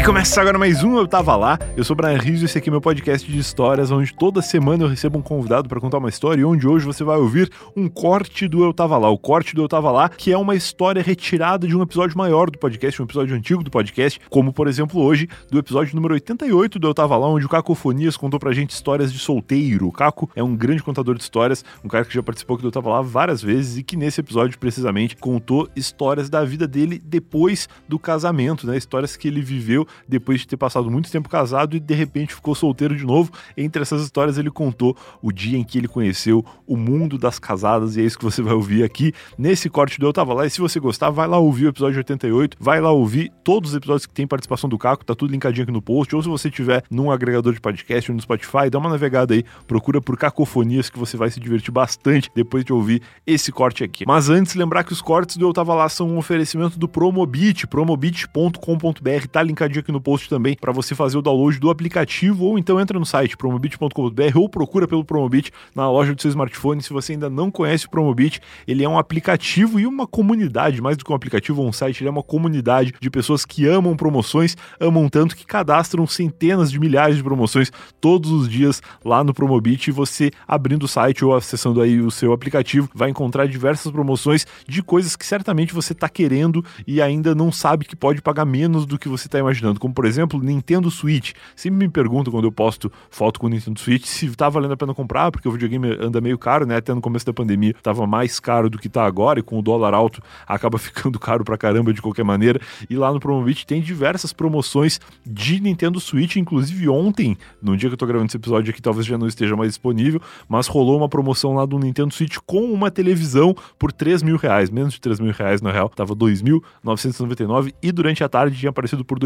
E começa agora mais um Eu Tava Lá. Eu sou o Brian Rizzo e esse aqui é meu podcast de histórias, onde toda semana eu recebo um convidado para contar uma história e onde hoje você vai ouvir um corte do Eu Tava Lá. O corte do Eu Tava Lá, que é uma história retirada de um episódio maior do podcast, um episódio antigo do podcast, como por exemplo hoje, do episódio número 88 do Eu Tava Lá, onde o Cacofonias contou pra gente histórias de solteiro. O Caco é um grande contador de histórias, um cara que já participou aqui do Eu Tava Lá várias vezes e que nesse episódio precisamente contou histórias da vida dele depois do casamento, né? Histórias que ele viveu depois de ter passado muito tempo casado e de repente ficou solteiro de novo. Entre essas histórias, ele contou o dia em que ele conheceu o mundo das casadas, e é isso que você vai ouvir aqui nesse corte do Eu Tava Lá. E se você gostar, vai lá ouvir o episódio 88, vai lá ouvir todos os episódios que tem participação do Caco, tá tudo linkadinho aqui no post. Ou se você tiver num agregador de podcast ou no Spotify, dá uma navegada aí, procura por Cacofonias que você vai se divertir bastante depois de ouvir esse corte aqui. Mas antes, lembrar que os cortes do Eu Tava Lá são um oferecimento do Promobit, promobit.com.br, tá linkadinho aqui no post também para você fazer o download do aplicativo ou então entra no site promobit.com.br ou procura pelo Promobit na loja do seu smartphone. Se você ainda não conhece o Promobit, ele é um aplicativo e uma comunidade, mais do que um aplicativo ou um site, ele é uma comunidade de pessoas que amam promoções, amam tanto que cadastram centenas de milhares de promoções todos os dias lá no Promobit e você abrindo o site ou acessando aí o seu aplicativo vai encontrar diversas promoções de coisas que certamente você está querendo e ainda não sabe que pode pagar menos do que você está imaginando, como por exemplo Nintendo Switch. Sempre me perguntam quando eu posto foto com o Nintendo Switch se tá valendo a pena comprar, porque o videogame anda meio caro, né? Até no começo da pandemia tava mais caro do que tá agora e com o dólar alto acaba ficando caro pra caramba de qualquer maneira. E lá no Promobit tem diversas promoções de Nintendo Switch, inclusive ontem, no dia que eu tô gravando esse episódio aqui, talvez já não esteja mais disponível, mas rolou uma promoção lá do Nintendo Switch com uma televisão por 3 mil reais, menos de 3 mil reais na real, tava 2.999 e durante a tarde tinha aparecido por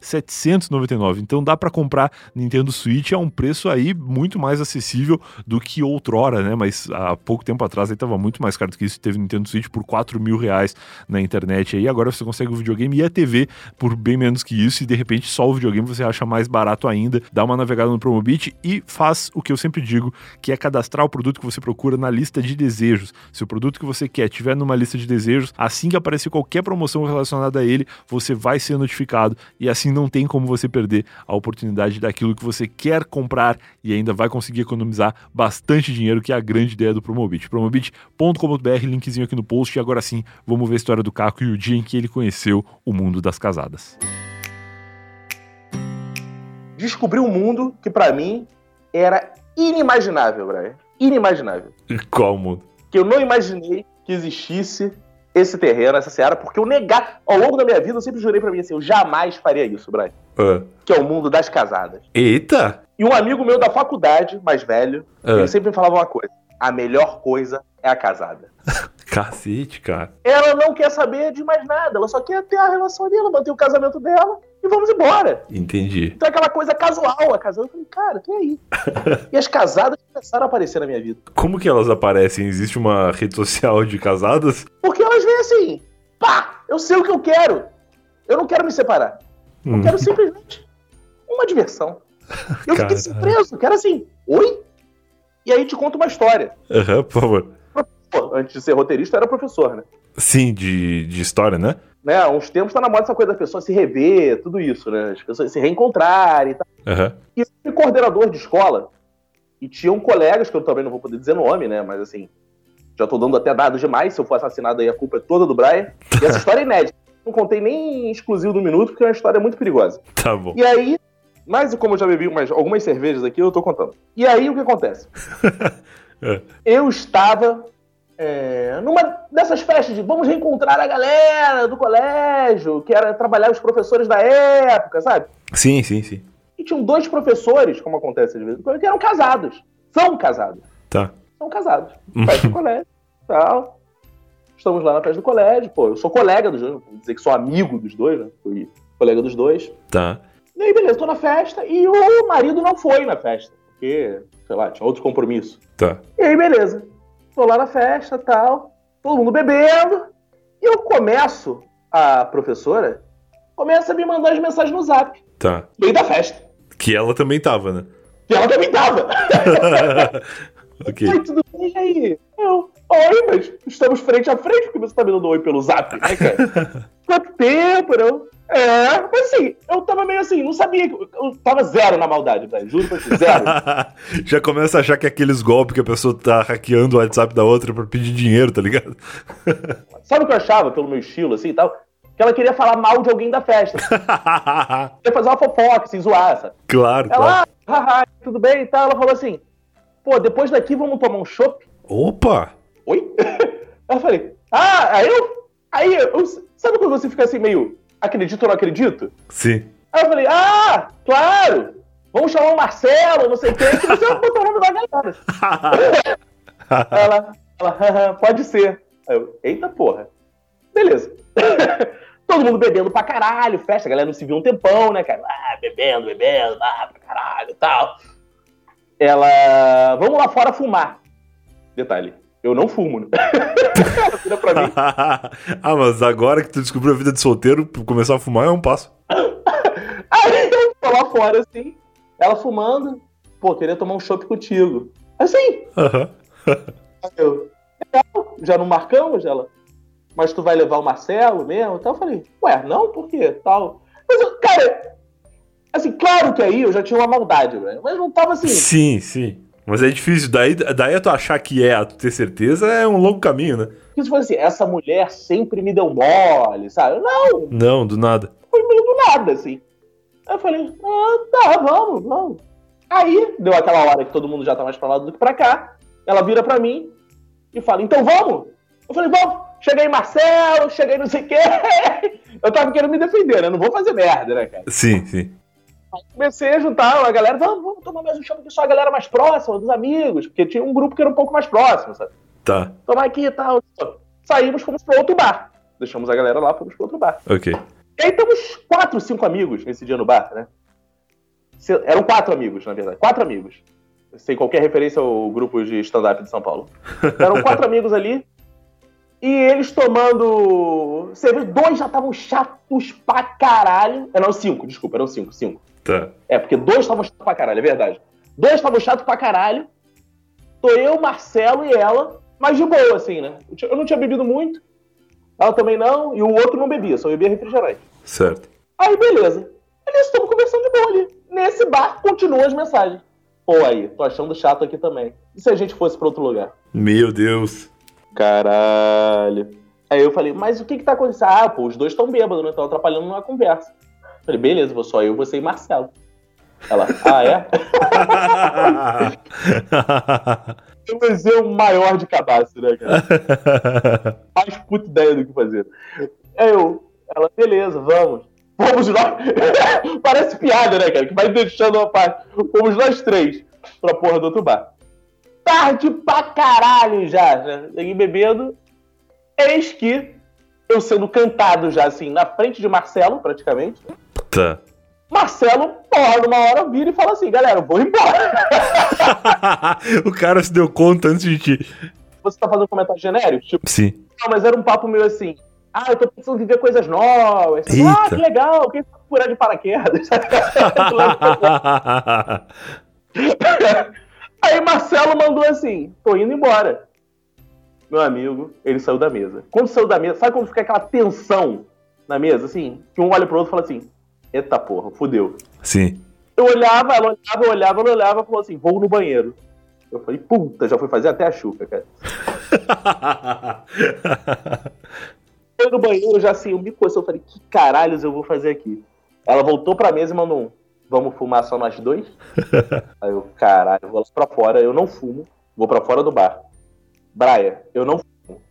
2.799. Então dá para comprar Nintendo Switch a um preço aí muito mais acessível do que outrora, né? Mas há pouco tempo atrás aí tava muito mais caro do que isso. Teve Nintendo Switch por 4 mil reais na internet aí. Agora você consegue o videogame e a TV por bem menos que isso. E de repente só o videogame você acha mais barato ainda. Dá uma navegada no Promobit e faz o que eu sempre digo, que é cadastrar o produto que você procura na lista de desejos. Se o produto que você quer tiver numa lista de desejos, assim que aparecer qualquer promoção relacionada a ele, você vai ser notificado e assim não tem como você perder a oportunidade daquilo que você quer comprar e ainda vai conseguir economizar bastante dinheiro, que é a grande ideia do Promobit. Promobit.com.br, linkzinho aqui no post. E agora sim, vamos ver a história do Caco e o dia em que ele conheceu o mundo das casadas. Descobri um mundo que para mim era inimaginável, Brian. Inimaginável. Qual mundo? Que eu não imaginei que existisse esse terreno, essa seara, porque eu negar, ao longo da minha vida, eu sempre jurei pra mim assim, eu jamais faria isso, Brian. Uh. Que é o mundo das casadas. Eita! E um amigo meu da faculdade, mais velho, uh. ele sempre me falava uma coisa: a melhor coisa é a casada. Cacete, cara. Ela não quer saber de mais nada, ela só quer ter a relação dela, manter o casamento dela e vamos embora. Entendi. Então é aquela coisa casual, a casada. Eu falei, cara, que aí? e as casadas começaram a aparecer na minha vida. Como que elas aparecem? Existe uma rede social de casadas? Porque elas vêm assim, pá, eu sei o que eu quero. Eu não quero me separar. Eu Hum. quero simplesmente uma diversão. Eu fiquei surpreso, que era assim, oi? E aí te conto uma história. Aham, por favor. Pô, antes de ser roteirista, era professor, né? Sim, de, de história, né? né? Há uns tempos tá na moda essa coisa da pessoa se rever, tudo isso, né? As pessoas se reencontrarem e tal. Aham. E eu fui coordenador de escola e tinham colegas, que eu também não vou poder dizer nome, né? Mas assim, já tô dando até dados demais. Se eu for assassinado aí, a culpa é toda do Brian. E essa história é inédita. Não contei nem exclusivo do minuto, porque é uma história muito perigosa. Tá bom. E aí, mas como eu já bebi umas, algumas cervejas aqui, eu tô contando. E aí, o que acontece? É. Eu estava é, numa dessas festas de vamos reencontrar a galera do colégio, que era trabalhar os professores da época, sabe? Sim, sim, sim. E tinham dois professores, como acontece às vezes, que eram casados. São casados. Tá. São casados. Festa do colégio, tal. Estamos lá na festa do colégio. Pô, eu sou colega dos dois, vou dizer que sou amigo dos dois, né? Fui colega dos dois. Tá. E aí, beleza, tô na festa e o marido não foi na festa, porque, sei lá, tinha outro compromisso. Tá. E aí, beleza. Tô lá na festa tal, todo mundo bebendo. E eu começo, a professora começa a me mandar as mensagens no zap, Tá. meio da festa. Que ela também tava, né? E ela também tava. ok. Oi, tudo bem? E aí? Eu, oi, mas estamos frente a frente porque você tá me dando oi pelo zap, né, cara? Quanto tempo, não? É, mas assim, eu tava meio assim, não sabia. Eu tava zero na maldade, velho. Juro pra você, zero. Já começa a achar que é aqueles golpes que a pessoa tá hackeando o WhatsApp da outra pra pedir dinheiro, tá ligado? Sabe o que eu achava, pelo meu estilo, assim e tal? Que ela queria falar mal de alguém da festa. queria fazer uma fofoca, assim, zoar, sabe? Claro, ela, claro. Ah, tudo bem e tal. Ela falou assim, pô, depois daqui vamos tomar um chopp? Opa! Oi? eu falei, ah, aí eu. Aí eu. Sabe quando você fica assim meio acredito ou não acredito? Sim. Aí eu falei, ah, claro! Vamos chamar o Marcelo, não sei o que você botar o nome da galera. ela, ela, pode ser. Aí eu, eita porra. Beleza. Todo mundo bebendo pra caralho, festa, a galera não se viu um tempão, né, cara? Ah, bebendo, bebendo, ah, pra caralho e tal. Ela, vamos lá fora fumar. Detalhe, eu não fumo, né? Vira pra mim. ah, mas agora que tu descobriu a vida de solteiro, começar a fumar é um passo. Aí eu tô lá fora, assim, ela fumando, pô, queria tomar um chopp contigo. Assim. eu, já não marcamos, ela? Mas tu vai levar o Marcelo mesmo? Então eu falei, ué, não, por quê? Tal. Mas, cara, assim, claro que aí eu já tinha uma maldade, velho. Mas não tava assim. Sim, sim. Mas é difícil, daí, daí a tu achar que é, a tu ter certeza, é um longo caminho, né? Porque se fosse assim, essa mulher sempre me deu mole, sabe? Não! Não, do nada. Foi meio do nada, assim. Aí eu falei, ah, tá, vamos, vamos. Aí, deu aquela hora que todo mundo já tá mais pra lá do que pra cá. Ela vira pra mim e fala, então vamos? Eu falei, vamos. Cheguei Marcelo, cheguei não sei o quê. Eu tava querendo me defender, né? Não vou fazer merda, né, cara? Sim, sim comecei a juntar a galera, vamos, vamos tomar mais um chão aqui, só a galera mais próxima, dos amigos, porque tinha um grupo que era um pouco mais próximo, sabe? Tá. Tomar aqui e tal. Saímos, fomos pro outro bar. Deixamos a galera lá, fomos pro outro bar. Ok. E aí temos quatro, cinco amigos nesse dia no bar, né? Eram quatro amigos, na verdade. Quatro amigos. Sem qualquer referência ao grupo de stand-up de São Paulo. Eram quatro amigos ali. E eles tomando cerveja. Dois já estavam chatos pra caralho. Não, cinco, desculpa, eram cinco, cinco. Tá. É, porque dois estavam chatos pra caralho, é verdade. Dois estavam chatos pra caralho. Tô eu, Marcelo e ela, mas de boa, assim, né? Eu não tinha bebido muito. Ela também não, e o outro não bebia, só bebia refrigerante. Certo. Aí, beleza. Eles estamos conversando de boa ali. Nesse bar, continuam as mensagens. Pô, aí, tô achando chato aqui também. E se a gente fosse pra outro lugar? Meu Deus. Caralho. Aí eu falei, mas o que que tá acontecendo? Ah, pô, os dois estão bêbados, não estão atrapalhando uma conversa. Falei, beleza, vou só eu, você e Marcelo. Ela, ah, é? eu vou ser o maior de cabaço, né, cara? Mais puta ideia do que fazer. Aí eu, ela, beleza, vamos. Fomos nós. Parece piada, né, cara? Que vai deixando uma parte. Fomos nós três pra porra do outro bar. Tarde pra caralho já. já. Peguei bebendo. Eis que eu sendo cantado já, assim, na frente de Marcelo, praticamente. Tá. Marcelo, porra, numa hora vira e fala assim, galera, eu vou embora. o cara se deu conta antes de ti. Você tá fazendo um comentário genérico? Tipo, Sim. Não, mas era um papo meio assim. Ah, eu tô precisando viver coisas novas. Ah, que legal, quem sabe furar de paraquedas? Aí Marcelo mandou assim: tô indo embora. Meu amigo, ele saiu da mesa. Quando saiu da mesa, sabe quando fica aquela tensão na mesa, assim? Que um olha pro outro e fala assim: Eita porra, fudeu. Sim. Eu olhava, ela olhava, eu olhava, ela olhava e falou assim: vou no banheiro. Eu falei, puta, já fui fazer até a chuca, cara. eu no banheiro já assim, eu me coçou, eu falei, que caralhos eu vou fazer aqui? Ela voltou pra mesa e mandou um, vamos fumar só nós dois? Aí eu, caralho, eu vou lá pra fora, eu não fumo, vou pra fora do bar. Braia, eu não fumo.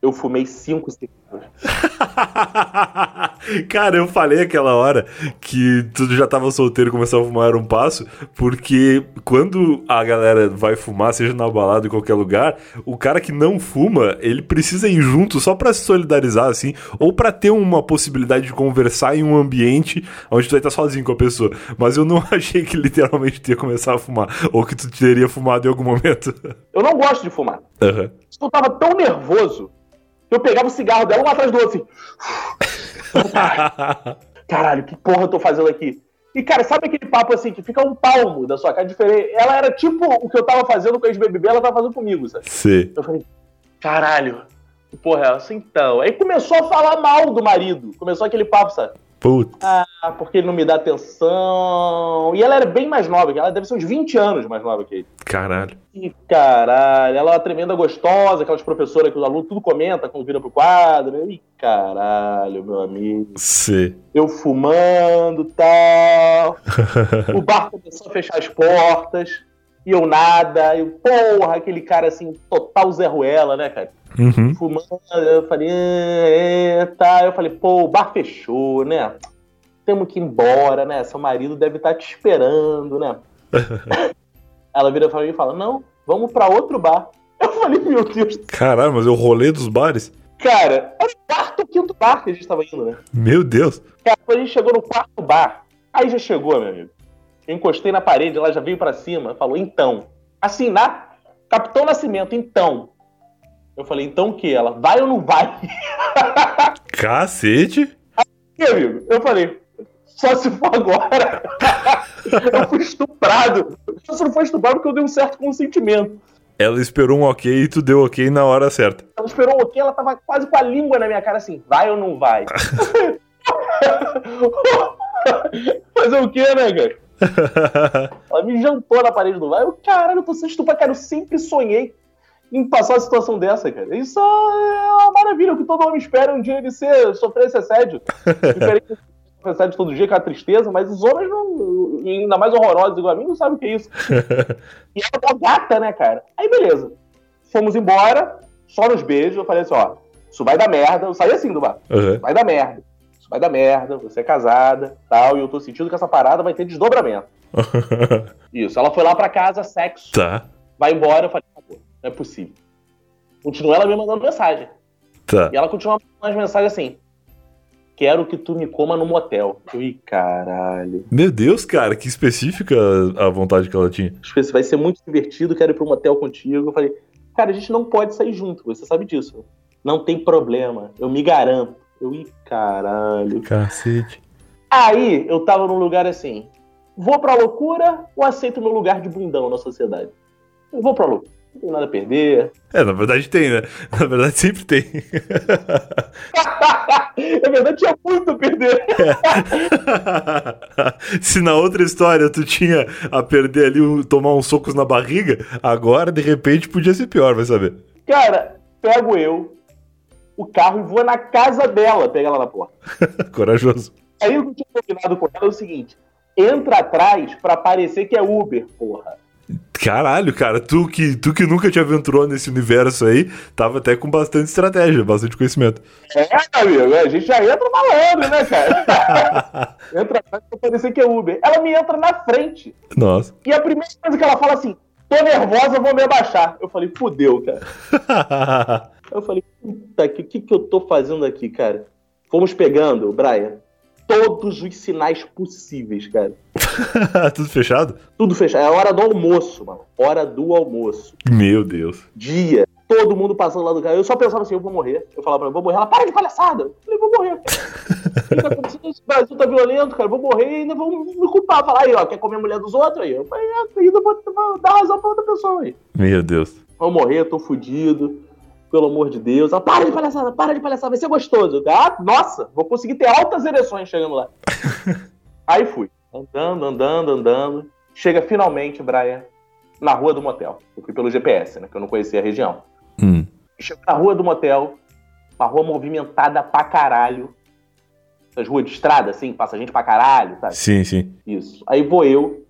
Eu fumei cinco cigarros. Cara, eu falei aquela hora que tu já tava solteiro e começou a fumar era um passo, porque quando a galera vai fumar, seja na balada em qualquer lugar, o cara que não fuma, ele precisa ir junto só para se solidarizar, assim, ou para ter uma possibilidade de conversar em um ambiente onde tu vai estar sozinho com a pessoa. Mas eu não achei que literalmente tu ia começar a fumar, ou que tu teria fumado em algum momento. Eu não gosto de fumar. Uhum. Eu tava tão nervoso eu pegava o cigarro dela um atrás do outro, assim. Caralho, que porra eu tô fazendo aqui? E, cara, sabe aquele papo assim, que fica um palmo da sua cara diferente? Ela era tipo o que eu tava fazendo com a ex-BBB, ela tava fazendo comigo, sabe? Sim. Eu falei, caralho, Porra, ela assim, então. Aí começou a falar mal do marido. Começou aquele papo, sabe? Puta. Ah, porque ele não me dá atenção. E ela era bem mais nova, ela deve ser uns 20 anos mais nova que ele. Caralho. E caralho, ela é uma tremenda gostosa, aquelas professoras que os alunos tudo comenta quando vira pro quadro. Ih, caralho, meu amigo. Sim. Eu fumando tal. o bar começou a fechar as portas. E eu nada. E porra, aquele cara assim, total Zé Ruela, né, cara? Uhum. Fumando, eu falei, é, é, tá. Eu falei, pô, o bar fechou, né? Temos que ir embora, né? Seu marido deve estar te esperando, né? Ela vira pra mim e fala, não, vamos pra outro bar. Eu falei, meu Deus. Caralho, mas é o rolê dos bares? Cara, era o quarto ou quinto bar que a gente tava indo, né? Meu Deus. Cara, a gente chegou no quarto bar, aí já chegou, meu amigo. Eu encostei na parede, ela já veio pra cima, falou, então. Assim, na Capitão Nascimento, então. Eu falei, então o que? Ela, vai ou não vai? Cacete. E, amigo, eu falei, só se for agora. eu fui estuprado. Eu só não foi estuprado porque eu dei um certo consentimento. Ela esperou um ok e tu deu ok na hora certa. Ela esperou um ok, ela tava quase com a língua na minha cara assim, vai ou não vai? Fazer o quê, né, cara? Ela me jantou na parede do vai. Eu, caralho, eu tô sendo estuprado, cara. Eu sempre sonhei em passar uma situação dessa, cara. Isso é uma maravilha. O que todo homem espera um dia ele ser, sofrer esse assédio. Diferente de assédio todo dia com a tristeza, mas os homens, não, ainda mais horrorosos igual a mim, não sabem o que é isso. e ela é gata, né, cara? Aí beleza. Fomos embora, só nos beijos. Eu falei assim: ó, isso vai dar merda. Eu saí assim do bar. Uhum. Vai dar merda. Isso vai dar merda. Você é casada, tal. E eu tô sentindo que essa parada vai ter desdobramento. Isso. Ela foi lá pra casa, sexo. tá, Vai embora. Eu falei. Não é possível. Continua ela me mandando mensagem. tá. E ela continua mandando as mensagens assim: Quero que tu me coma no motel. Eu, Ih, caralho. Meu Deus, cara, que específica a vontade que ela tinha. Vai ser muito divertido, quero ir pro motel contigo. Eu falei: Cara, a gente não pode sair junto, você sabe disso. Não tem problema, eu me garanto. Eu, ih, caralho. Cacete. Aí eu tava num lugar assim: vou pra loucura ou aceito meu lugar de bundão na sociedade? Eu vou pra loucura. Não tenho nada a perder. É, na verdade tem, né? Na verdade sempre tem. Na verdade, tinha muito a perder. Se na outra história tu tinha a perder ali, tomar uns socos na barriga, agora de repente podia ser pior, vai saber. Cara, pego eu, o carro e vou na casa dela pegar ela na porta. Corajoso. Aí o que eu tinha combinado com ela é o seguinte: entra atrás pra parecer que é Uber, porra. Caralho, cara, tu que, tu que nunca te aventurou nesse universo aí, tava até com bastante estratégia, bastante conhecimento. É, amigo, a gente já entra malandro, né, cara? entra atrás pra parecer que é Uber. Ela me entra na frente. Nossa. E a primeira coisa que ela fala assim: tô nervosa, vou me abaixar. Eu falei, fudeu, cara. Eu falei, puta, que que, que eu tô fazendo aqui, cara? Fomos pegando, Brian, todos os sinais possíveis, cara. Tudo fechado? Tudo fechado. É a hora do almoço, mano. Hora do almoço. Meu Deus. Dia. Todo mundo passando lá do carro. Eu só pensava assim, eu vou morrer. Eu falava pra ela, vou morrer. Ela, para de palhaçada. Eu falei, vou morrer. O que tá acontecendo? Esse Brasil tá violento, cara. Vou morrer e ainda vão me culpar. Falar aí, ó, quer comer a mulher dos outros aí? Eu falei, é, ainda vou vou dar razão pra outra pessoa aí. Meu Deus. Vou morrer, tô fudido. Pelo amor de Deus. Ela, para de palhaçada, para de palhaçada, vai ser gostoso. Ah, nossa, vou conseguir ter altas ereções chegando lá. aí fui. Andando, andando, andando. Chega finalmente, Brian, na rua do motel. Eu fui pelo GPS, né? Que eu não conhecia a região. Hum. Chego na rua do motel, uma rua movimentada pra caralho. Essas ruas de estrada, assim, passa gente pra caralho, sabe? Sim, sim. Isso. Aí vou eu.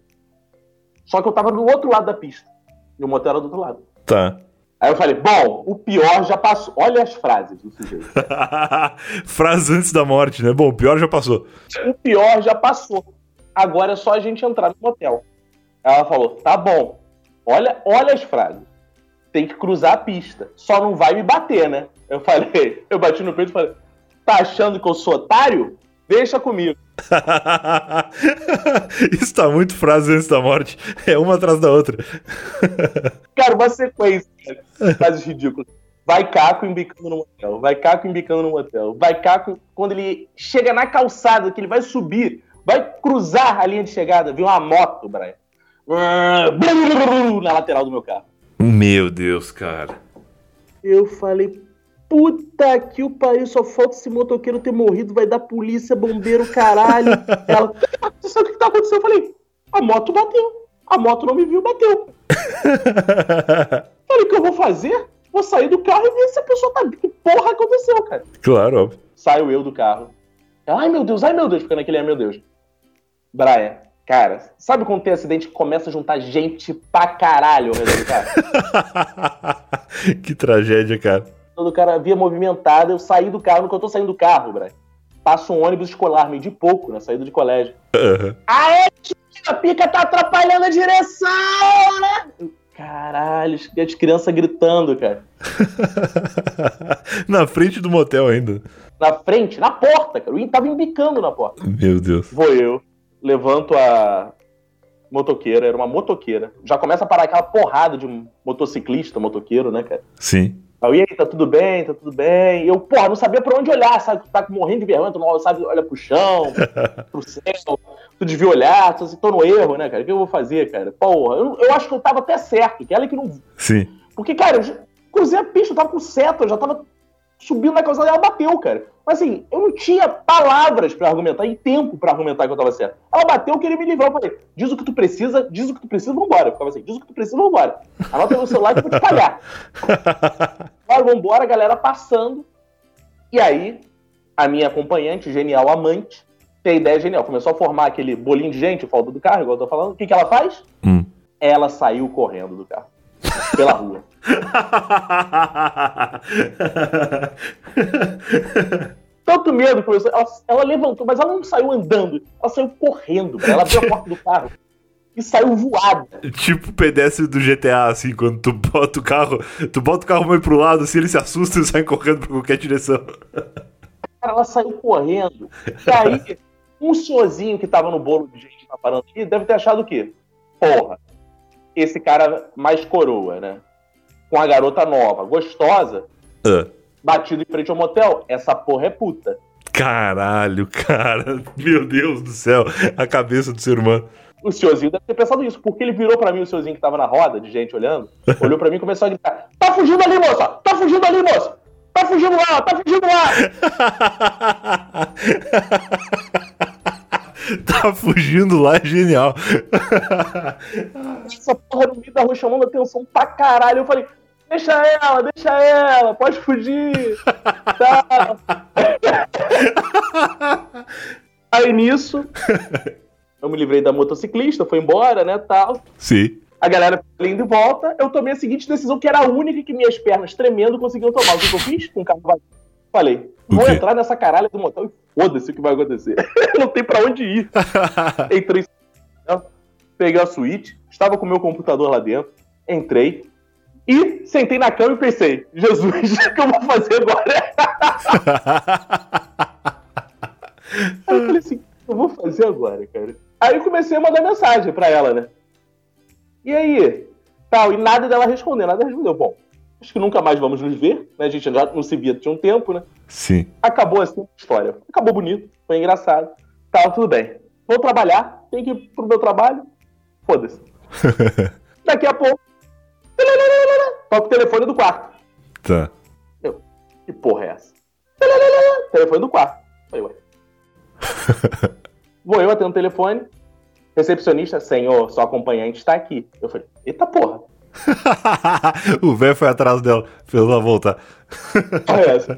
Só que eu tava do outro lado da pista. E o motel era do outro lado. Tá. Aí eu falei, bom, o pior já passou. Olha as frases do sujeito. Frase antes da morte, né? Bom, o pior já passou. o pior já passou. Agora é só a gente entrar no motel. Ela falou, tá bom. Olha, olha as frases. Tem que cruzar a pista. Só não vai me bater, né? Eu falei, eu bati no peito e falei, tá achando que eu sou otário? Deixa comigo. Isso tá muito frase antes da morte. É uma atrás da outra. Cara, uma sequência. cara. Frases ridículas. Vai Caco embicando no motel. Vai Caco embicando no motel. Vai Caco, quando ele chega na calçada, que ele vai subir, vai cruzar a linha de chegada, vem uma moto, Brian. Na lateral do meu carro. Meu Deus, cara. Eu falei, puta que o pariu, só falta esse motoqueiro ter morrido, vai dar polícia, bombeiro, caralho. Ela, você sabe o que tá acontecendo? Eu falei, a moto bateu. A moto não me viu, bateu. falei, o que eu vou fazer? Vou sair do carro e ver se a pessoa tá. Que porra aconteceu, cara? Claro, óbvio. Saio eu do carro. Ai meu Deus, ai meu Deus, ficando aquele ai meu Deus. Brian, cara, sabe quando tem acidente que começa a juntar gente pra caralho ao redor do carro? que tragédia, cara. Todo cara via movimentado, eu saí do carro, no que eu tô saindo do carro, Brian. Passa um ônibus escolar, meio de pouco, na saída de colégio. Uhum. Aê, tia, a pica tá atrapalhando a direção, né? Caralho, as crianças gritando, cara. na frente do motel ainda. Na frente, na porta, cara. Eu tava embicando na porta. Meu Deus. Vou eu, levanto a motoqueira, era uma motoqueira. Já começa a parar aquela porrada de motociclista, motoqueiro, né, cara? Sim. Aí, e aí, tá tudo bem, tá tudo bem. E eu, porra, não sabia pra onde olhar, sabe? Tu tá morrendo de vergonha, tu não sabe, olha pro chão, pro céu. Tu devia olhar, tu assim, tô no erro, né, cara? O que eu vou fazer, cara? Porra, eu, eu acho que eu tava até certo, que ela que não. Sim. Porque, cara, eu cruzei a pista, eu tava com seta, eu já tava subindo na calçada e ela bateu, cara. Mas assim, eu não tinha palavras para argumentar e tempo para argumentar que eu tava certo. Ela bateu, eu queria me livrar. Eu falei, diz o que tu precisa, diz o que tu precisa, vambora. Eu ficava assim, diz o que tu precisa, vambora. Anota no celular que eu vou te pagar. Bora, vambora, a galera passando. E aí, a minha acompanhante, genial amante, tem a ideia genial. Começou a formar aquele bolinho de gente, falta do carro, igual eu tô falando. O que, que ela faz? Hum. Ela saiu correndo do carro. Pela rua. Tanto medo começou. Ela, ela levantou, mas ela não saiu andando. Ela saiu correndo. Ela abriu a porta do carro e saiu voada. Tipo o pedestre do GTA, assim, quando tu bota o carro, tu bota o carro meio pro lado, assim, ele se assusta e sai correndo pra qualquer direção. Cara, ela saiu correndo. E aí, um senhorzinho que tava no bolo de gente na parando aqui deve ter achado o quê? Porra, esse cara mais coroa, né? Com a garota nova, gostosa, Uh. batido em frente ao motel, essa porra é puta. Caralho, cara. Meu Deus do céu. A cabeça do ser humano. O senhorzinho deve ter pensado isso, porque ele virou pra mim, o senhorzinho que tava na roda, de gente olhando, olhou pra mim e começou a gritar: Tá fugindo ali, moça! Tá fugindo ali, moça! Tá fugindo lá, tá fugindo lá! tá fugindo lá, é genial. Essa porra no meio da rua chamando atenção pra caralho. Eu falei, deixa ela, deixa ela, pode fugir. Tá. Aí nisso, eu me livrei da motociclista, foi embora, né, tal. Sim. A galera indo de volta, eu tomei a seguinte decisão, que era a única que minhas pernas tremendo conseguiam tomar. O que, eu fiz? Com o carro vazio. Falei, vou entrar nessa caralho do motel e foda-se o que vai acontecer. Não tem pra onde ir. Entrei, peguei a suíte, estava com o meu computador lá dentro, entrei e sentei na cama e pensei, Jesus, o que eu vou fazer agora? Aí eu falei assim, o que eu vou fazer agora, cara? Aí eu comecei a mandar mensagem pra ela, né? E aí? Tal, e nada dela responder, nada respondeu. Bom, acho que nunca mais vamos nos ver, né? A gente já não se via tinha um tempo, né? Sim. Acabou assim a história. Acabou bonito, foi engraçado. Tá, tudo bem. Vou trabalhar, tenho que ir pro meu trabalho. Foda-se. Daqui a pouco. Toca o telefone do quarto. Tá. Eu, que porra é essa? Telefone do quarto. Falei, ué. Vou eu atendo o telefone. Recepcionista, senhor, sua acompanhante está aqui. Eu falei, eita porra. o velho foi atrás dela, fez ela voltar. Porra é essa?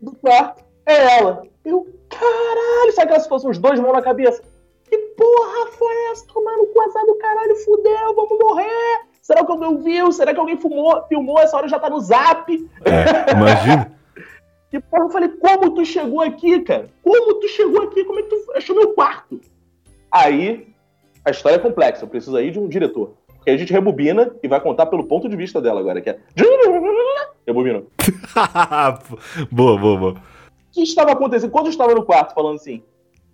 Do quarto, é ela. Eu, caralho, sabe aquela situação, os dois mãos na cabeça? Que porra foi essa? Tomar no cu azar do caralho, fudeu, vamos morrer. Será que alguém viu? Será que alguém fumou, filmou? Essa hora já tá no zap. É, imagina. E porra, eu falei, como tu chegou aqui, cara? Como tu chegou aqui? Como é que tu achou meu quarto? Aí, a história é complexa, eu preciso aí de um diretor. Porque a gente rebobina e vai contar pelo ponto de vista dela agora, que é. Rebobina. boa, boa, boa. O que estava acontecendo? Quando eu estava no quarto falando assim,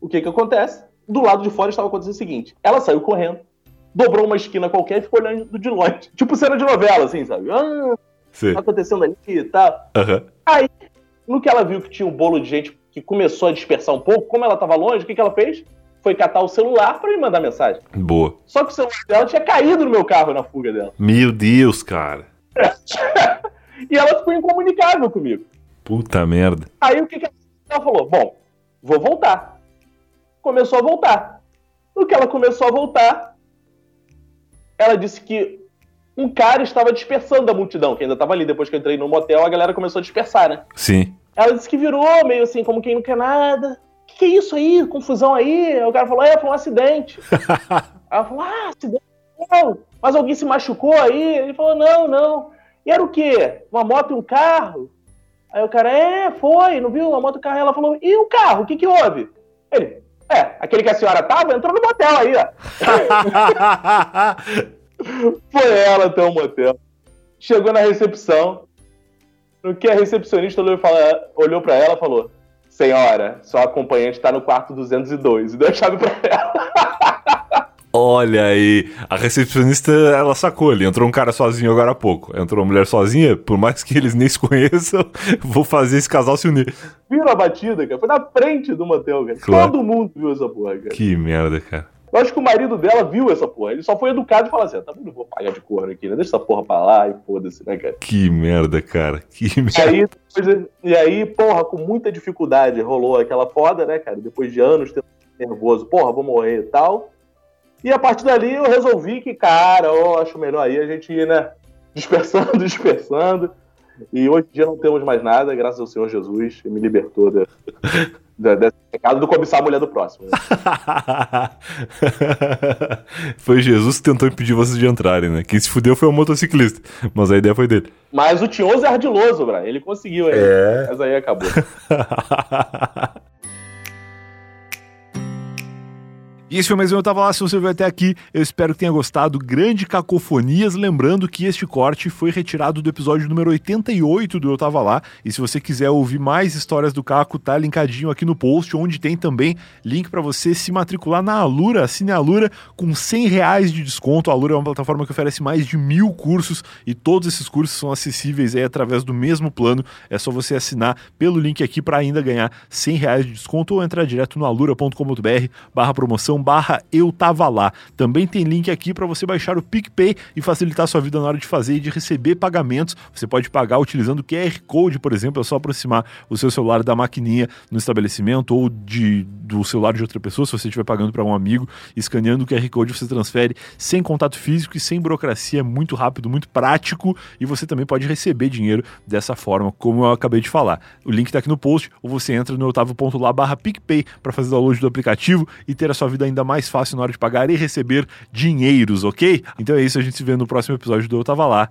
o que que acontece? Do lado de fora estava acontecendo o seguinte: ela saiu correndo, dobrou uma esquina qualquer e ficou olhando de longe. Tipo cena de novela, assim, sabe? Ah, Sim. tá acontecendo ali e tal. Aham. Aí, no que ela viu que tinha um bolo de gente que começou a dispersar um pouco, como ela estava longe, o que, que ela fez? Foi catar o celular para me mandar mensagem. Boa. Só que o celular dela tinha caído no meu carro na fuga dela. Meu Deus, cara. e ela ficou incomunicável comigo. Puta merda. Aí o que, que ela falou? Bom, vou voltar. Começou a voltar. No que ela começou a voltar, ela disse que um cara estava dispersando a multidão, que ainda estava ali. Depois que eu entrei no motel, a galera começou a dispersar, né? Sim. Ela disse que virou meio assim, como quem não quer nada. Que, é isso aí? Confusão aí? O cara falou, é, foi um acidente. ela falou, ah, acidente? Não. Mas alguém se machucou aí? Ele falou, não, não. E era o quê? Uma moto e um carro? Aí o cara, é, foi, não viu? Uma moto e um carro. Ela falou, e o carro? O que que houve? Ele, é, aquele que a senhora tava entrou no motel aí, ó. foi ela até o motel. Chegou na recepção. No que a recepcionista olhou, olhou pra ela e falou: Senhora, sua acompanhante tá no quarto 202. E deu a chave pra ela. Olha aí, a recepcionista ela sacou ali. Entrou um cara sozinho agora há pouco. Entrou uma mulher sozinha, por mais que eles nem se conheçam, vou fazer esse casal se unir. Viram a batida, cara? Foi na frente do motel, cara. Claro. Todo mundo viu essa porra, cara. Que merda, cara. Eu acho que o marido dela viu essa porra. Ele só foi educado e falou assim: tá bom, não vou pagar de corno aqui, né? Deixa essa porra pra lá e foda-se, né, cara? Que merda, cara. Que merda. E aí, depois, e aí, porra, com muita dificuldade rolou aquela foda, né, cara? Depois de anos tendo nervoso, porra, vou morrer e tal. E a partir dali eu resolvi que, cara, eu acho melhor aí a gente ir, né? Dispersando, dispersando. E hoje em dia não temos mais nada, graças ao Senhor Jesus, que me libertou da, desse pecado do cobiçar a mulher do próximo. Foi Jesus que tentou impedir vocês de entrarem, né? Quem se fudeu foi o motociclista, mas a ideia foi dele. Mas o Tinhoso é ardiloso, Bra. ele conseguiu aí. É. Mas aí acabou. E esse foi mais um Eu Tava Lá, se você veio até aqui, eu espero que tenha gostado. Grande cacofonias, lembrando que este corte foi retirado do episódio número 88 do Eu Tava Lá, e se você quiser ouvir mais histórias do Caco, tá linkadinho aqui no post, onde tem também link para você se matricular na Alura, assine a Alura com 100 reais de desconto. A Alura é uma plataforma que oferece mais de mil cursos, e todos esses cursos são acessíveis aí através do mesmo plano, é só você assinar pelo link aqui para ainda ganhar 100 reais de desconto, ou entrar direto no alura.com.br barra promoção barra eu tava lá. Também tem link aqui para você baixar o PicPay e facilitar sua vida na hora de fazer e de receber pagamentos. Você pode pagar utilizando o QR Code, por exemplo, é só aproximar o seu celular da maquininha no estabelecimento ou de, do celular de outra pessoa, se você estiver pagando para um amigo, escaneando o QR Code você transfere sem contato físico e sem burocracia, é muito rápido, muito prático e você também pode receber dinheiro dessa forma, como eu acabei de falar. O link está aqui no post ou você entra no otavo.lá barra PicPay para fazer download do aplicativo e ter a sua vida ainda mais fácil na hora de pagar e receber dinheiros, ok? Então é isso, a gente se vê no próximo episódio do Eu Tava Lá.